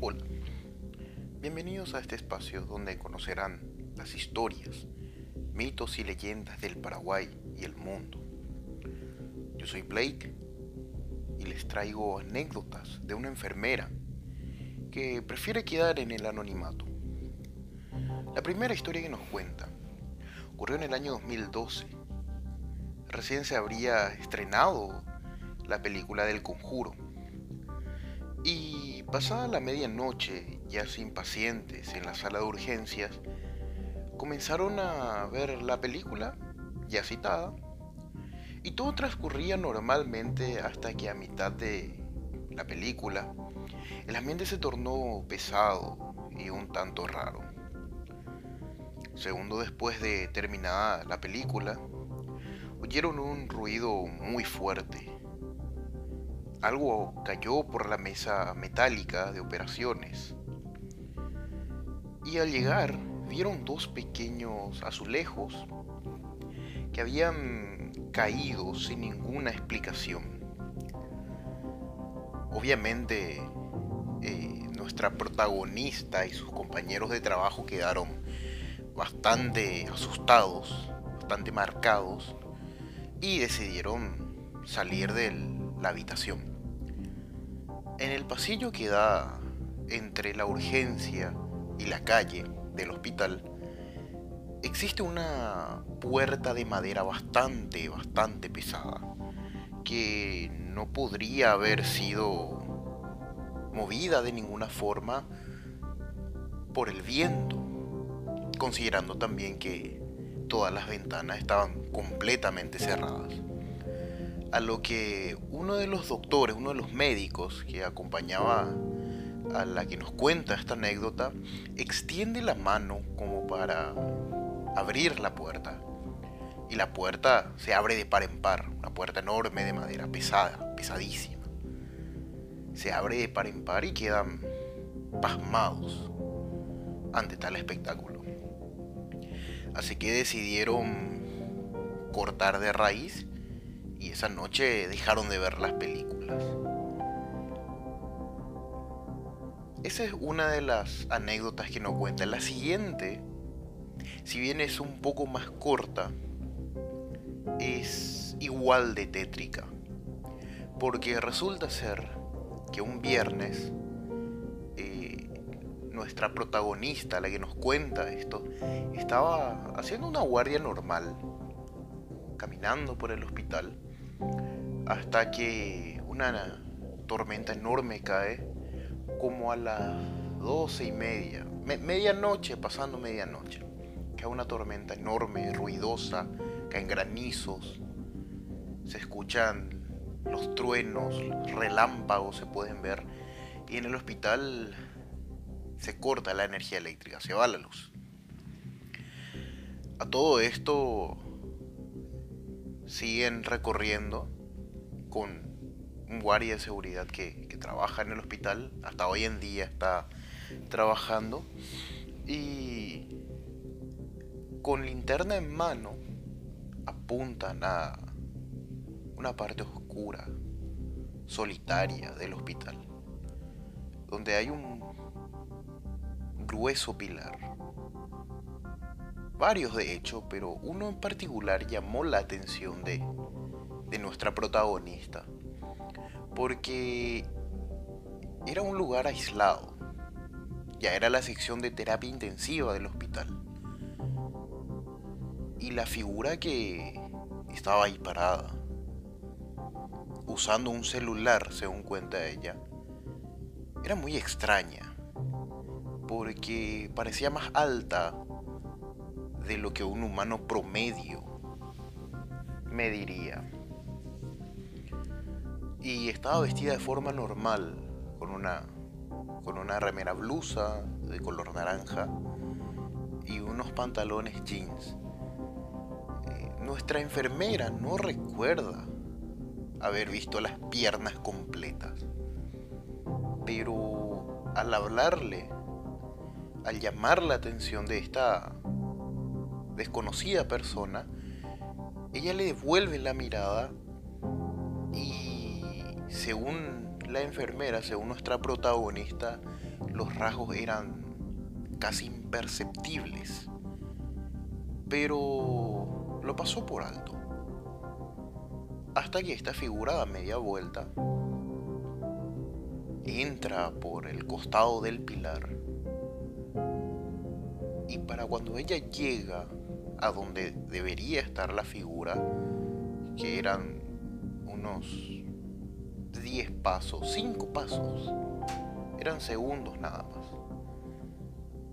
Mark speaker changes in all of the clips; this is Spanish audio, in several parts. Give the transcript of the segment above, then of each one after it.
Speaker 1: Hola, bienvenidos a este espacio donde conocerán las historias, mitos y leyendas del Paraguay y el mundo. Yo soy Blake y les traigo anécdotas de una enfermera que prefiere quedar en el anonimato. La primera historia que nos cuenta ocurrió en el año 2012. Recién se habría estrenado la película del conjuro. Y pasada la medianoche, ya sin pacientes en la sala de urgencias, comenzaron a ver la película, ya citada, y todo transcurría normalmente hasta que a mitad de la película el ambiente se tornó pesado y un tanto raro. Segundo después de terminada la película, oyeron un ruido muy fuerte. Algo cayó por la mesa metálica de operaciones. Y al llegar vieron dos pequeños azulejos que habían caído sin ninguna explicación. Obviamente eh, nuestra protagonista y sus compañeros de trabajo quedaron bastante asustados, bastante marcados y decidieron salir de la habitación. En el pasillo que da entre la urgencia y la calle del hospital existe una puerta de madera bastante, bastante pesada que no podría haber sido movida de ninguna forma por el viento, considerando también que todas las ventanas estaban completamente cerradas. A lo que uno de los doctores, uno de los médicos que acompañaba a la que nos cuenta esta anécdota, extiende la mano como para abrir la puerta. Y la puerta se abre de par en par, una puerta enorme de madera, pesada, pesadísima se abre de par en par y quedan pasmados ante tal espectáculo. Así que decidieron cortar de raíz y esa noche dejaron de ver las películas. Esa es una de las anécdotas que nos cuenta. La siguiente, si bien es un poco más corta, es igual de tétrica. Porque resulta ser que un viernes eh, nuestra protagonista, la que nos cuenta esto, estaba haciendo una guardia normal, caminando por el hospital, hasta que una tormenta enorme cae como a las doce y media, medianoche, pasando medianoche. Cae una tormenta enorme, ruidosa, caen granizos, se escuchan los truenos, relámpagos se pueden ver y en el hospital se corta la energía eléctrica, se va la luz. A todo esto siguen recorriendo con un guardia de seguridad que, que, trabaja en el hospital, hasta hoy en día está trabajando y con linterna en mano apuntan a una parte oscura, solitaria del hospital, donde hay un grueso pilar. Varios de hecho, pero uno en particular llamó la atención de, de nuestra protagonista, porque era un lugar aislado, ya era la sección de terapia intensiva del hospital. Y la figura que estaba ahí parada usando un celular, según cuenta ella, era muy extraña, porque parecía más alta de lo que un humano promedio me diría. Y estaba vestida de forma normal, con una, con una remera blusa de color naranja y unos pantalones jeans. Eh, nuestra enfermera no recuerda haber visto las piernas completas. Pero al hablarle, al llamar la atención de esta desconocida persona, ella le devuelve la mirada y según la enfermera, según nuestra protagonista, los rasgos eran casi imperceptibles, pero lo pasó por alto. Hasta que esta figura da media vuelta, entra por el costado del pilar y para cuando ella llega a donde debería estar la figura, que eran unos 10 pasos, 5 pasos, eran segundos nada más.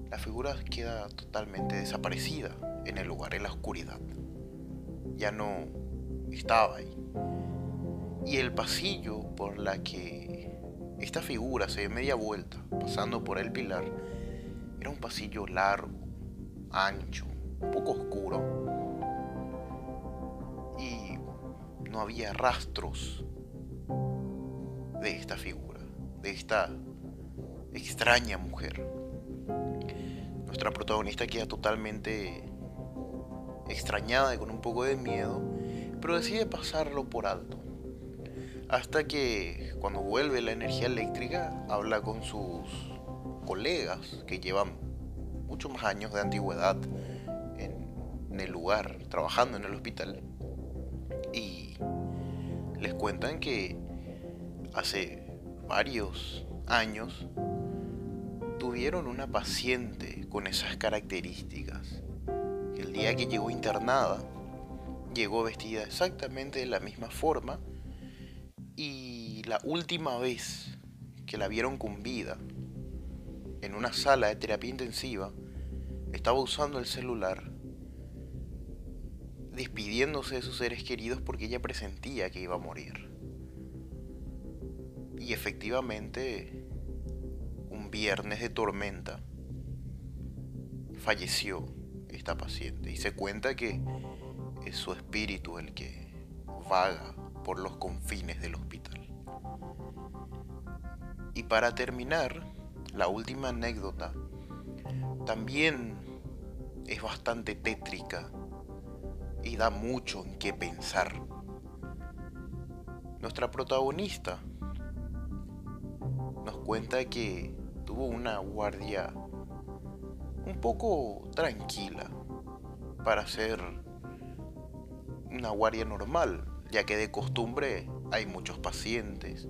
Speaker 1: La figura queda totalmente desaparecida en el lugar, en la oscuridad. Ya no estaba ahí. Y el pasillo por la que esta figura se dio media vuelta, pasando por el pilar, era un pasillo largo, ancho, un poco oscuro. Y no había rastros de esta figura, de esta extraña mujer. Nuestra protagonista queda totalmente extrañada y con un poco de miedo, pero decide pasarlo por alto. Hasta que cuando vuelve la energía eléctrica, habla con sus colegas que llevan muchos más años de antigüedad en, el lugar, trabajando en el hospital. Y les cuentan que hace varios años tuvieron una paciente con esas características. El día que llegó internada, llegó vestida exactamente de la misma forma y la última vez que la vieron con vida en una sala de terapia intensiva, estaba usando el celular despidiéndose de sus seres queridos porque ella presentía que iba a morir. Y efectivamente viernes de tormenta, falleció esta paciente y se cuenta que es su espíritu el que vaga por los confines del hospital. Y para terminar, la última anécdota también es bastante tétrica y da mucho en qué pensar. Nuestra protagonista nos cuenta que tuvo una guardia un poco tranquila para ser una guardia normal, ya que de costumbre hay muchos pacientes,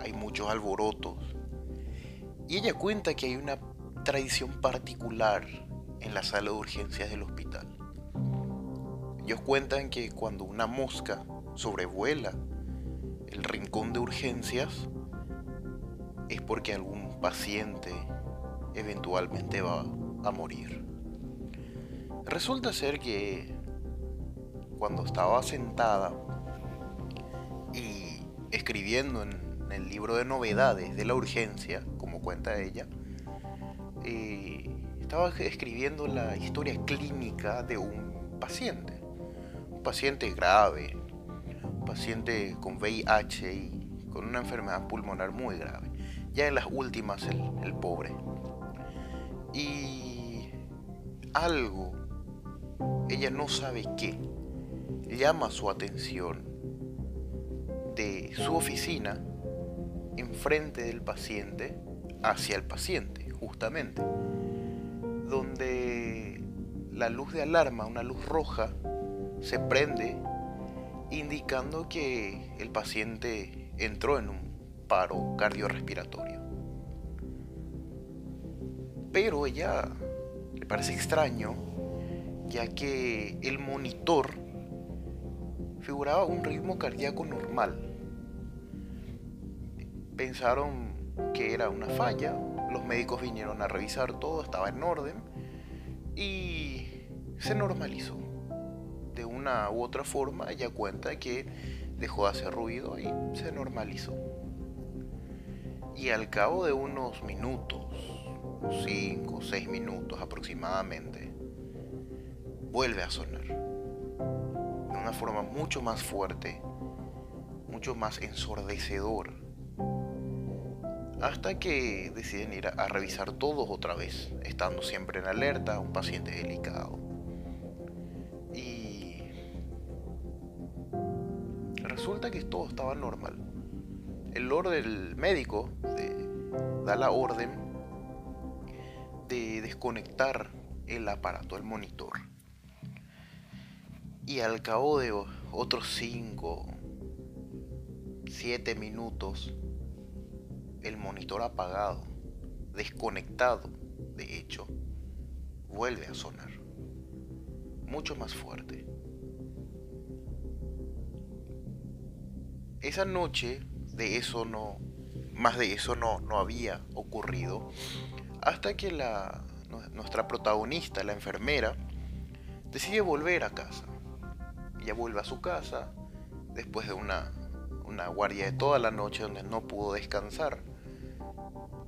Speaker 1: hay muchos alborotos. Y ella cuenta que hay una tradición particular en la sala de urgencias del hospital. Ellos cuentan que cuando una mosca sobrevuela el rincón de urgencias es porque algún paciente eventualmente va a morir. Resulta ser que cuando estaba sentada y escribiendo en el libro de novedades de la urgencia, como cuenta ella, eh, estaba escribiendo la historia clínica de un paciente, paciente grave, paciente con VIH y con una enfermedad pulmonar muy grave ya en las últimas el, pobre. Y algo, ella no sabe qué, llama su atención de su oficina enfrente del paciente hacia el paciente, justamente, donde la luz de alarma, una luz roja, se prende indicando que el paciente entró en un paro cardiorrespiratorio. Pero ella le parece extraño, ya que el monitor figuraba un ritmo cardíaco normal. Pensaron que era una falla, los médicos vinieron a revisar todo, estaba en orden y se normalizó. Una u otra forma ella cuenta que dejó de hacer ruido y se normalizó. Y al cabo de unos minutos, 5 o 6 minutos aproximadamente, vuelve a sonar. De una forma mucho más fuerte, mucho más ensordecedor. Hasta que deciden ir a, revisar todos otra vez, estando siempre en alerta, un paciente delicado. Todo estaba normal el orden del médico da la orden de desconectar el aparato, el monitor. Y al cabo de otros 5, 7 minutos, el monitor apagado, desconectado, de hecho, vuelve a sonar. Mucho más fuerte. Esa noche de eso no, más de eso no, no había ocurrido hasta que la, nuestra protagonista, la enfermera, decide volver a casa. Ella vuelve a su casa después de una, una guardia de toda la noche donde no pudo descansar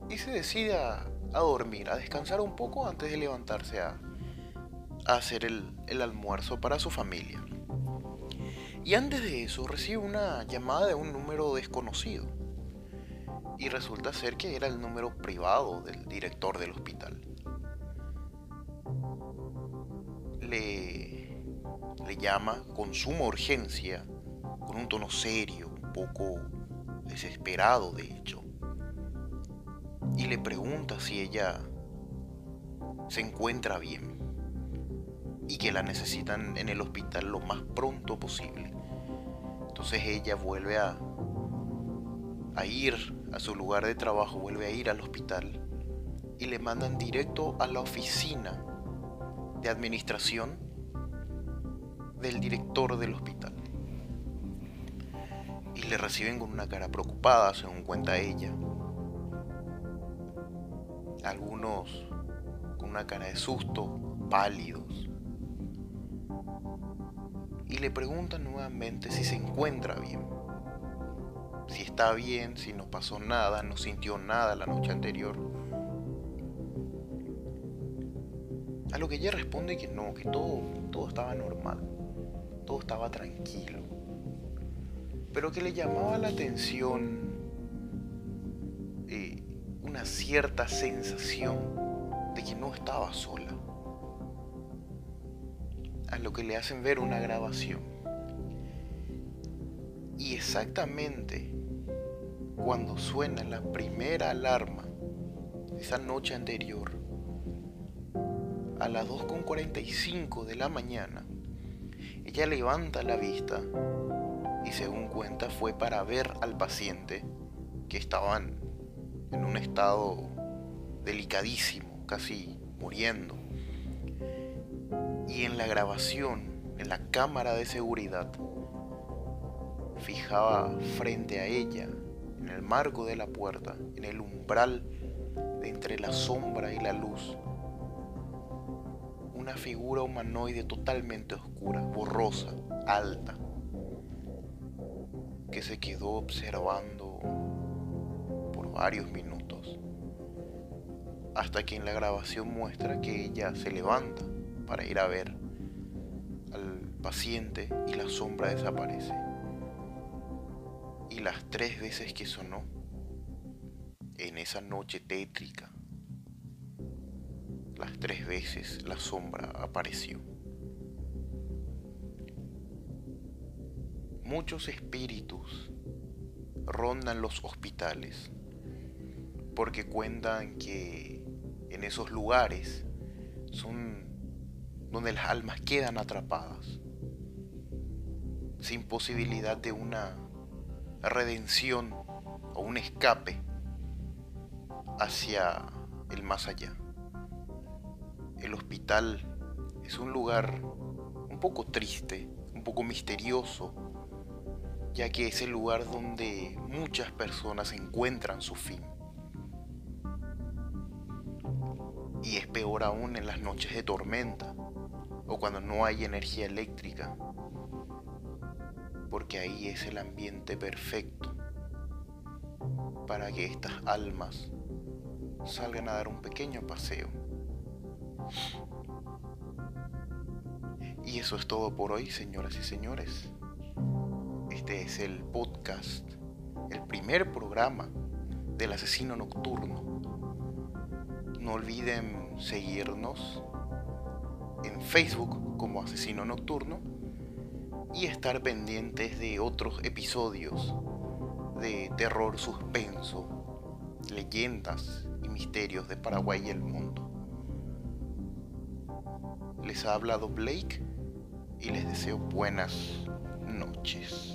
Speaker 1: y se decide a, dormir, a descansar un poco antes de levantarse a, a hacer el, el almuerzo para su familia. Y antes de eso recibe una llamada de un número desconocido. Y resulta ser que era el número privado del director del hospital. Le, le llama con suma urgencia, con un tono serio, un poco desesperado de hecho. Y le pregunta si ella se encuentra bien y que la necesitan en el hospital lo más pronto posible. Entonces ella vuelve a, a ir a su lugar de trabajo, vuelve a ir al hospital y le mandan directo a la oficina de administración del director del hospital. Y le reciben con una cara preocupada, según cuenta ella. Algunos con una cara de susto, pálidos y le preguntan nuevamente si se encuentra bien. Si está bien, si no pasó nada, no sintió nada la noche anterior. A lo que ella responde que no, que todo, todo estaba normal, todo estaba tranquilo. Pero que le llamaba la atención eh, una cierta sensación de que no estaba sola lo que le hacen ver una grabación. Y exactamente cuando suena la primera alarma, esa noche anterior, a las 2.45 de la mañana, ella levanta la vista y según cuenta fue para ver al paciente que estaban en un estado delicadísimo, casi muriendo y en la grabación, en la cámara de seguridad, fijaba frente a ella, en el marco de la puerta, en el umbral de entre la sombra y la luz, una figura humanoide totalmente oscura, borrosa, alta, que se quedó observando por varios minutos, hasta que en la grabación muestra que ella se levanta para ir a ver al paciente y la sombra desaparece. Y las tres veces que sonó, en esa noche tétrica, las tres veces la sombra apareció. Muchos espíritus rondan los hospitales porque cuentan que en esos lugares son donde las almas quedan atrapadas, sin posibilidad de una redención o un escape hacia el más allá. El hospital es un lugar un poco triste, un poco misterioso, ya que es el lugar donde muchas personas encuentran su fin. Y es peor aún en las noches de tormenta, o cuando no hay energía eléctrica, porque ahí es el ambiente perfecto para que estas almas salgan a dar un pequeño paseo. Y eso es todo por hoy, señoras y señores. Este es el podcast, el primer programa del asesino nocturno. No olviden seguirnos en Facebook como Asesino Nocturno y estar pendientes de otros episodios de terror suspenso, leyendas y misterios de Paraguay y el mundo. Les ha hablado Blake y les deseo buenas noches.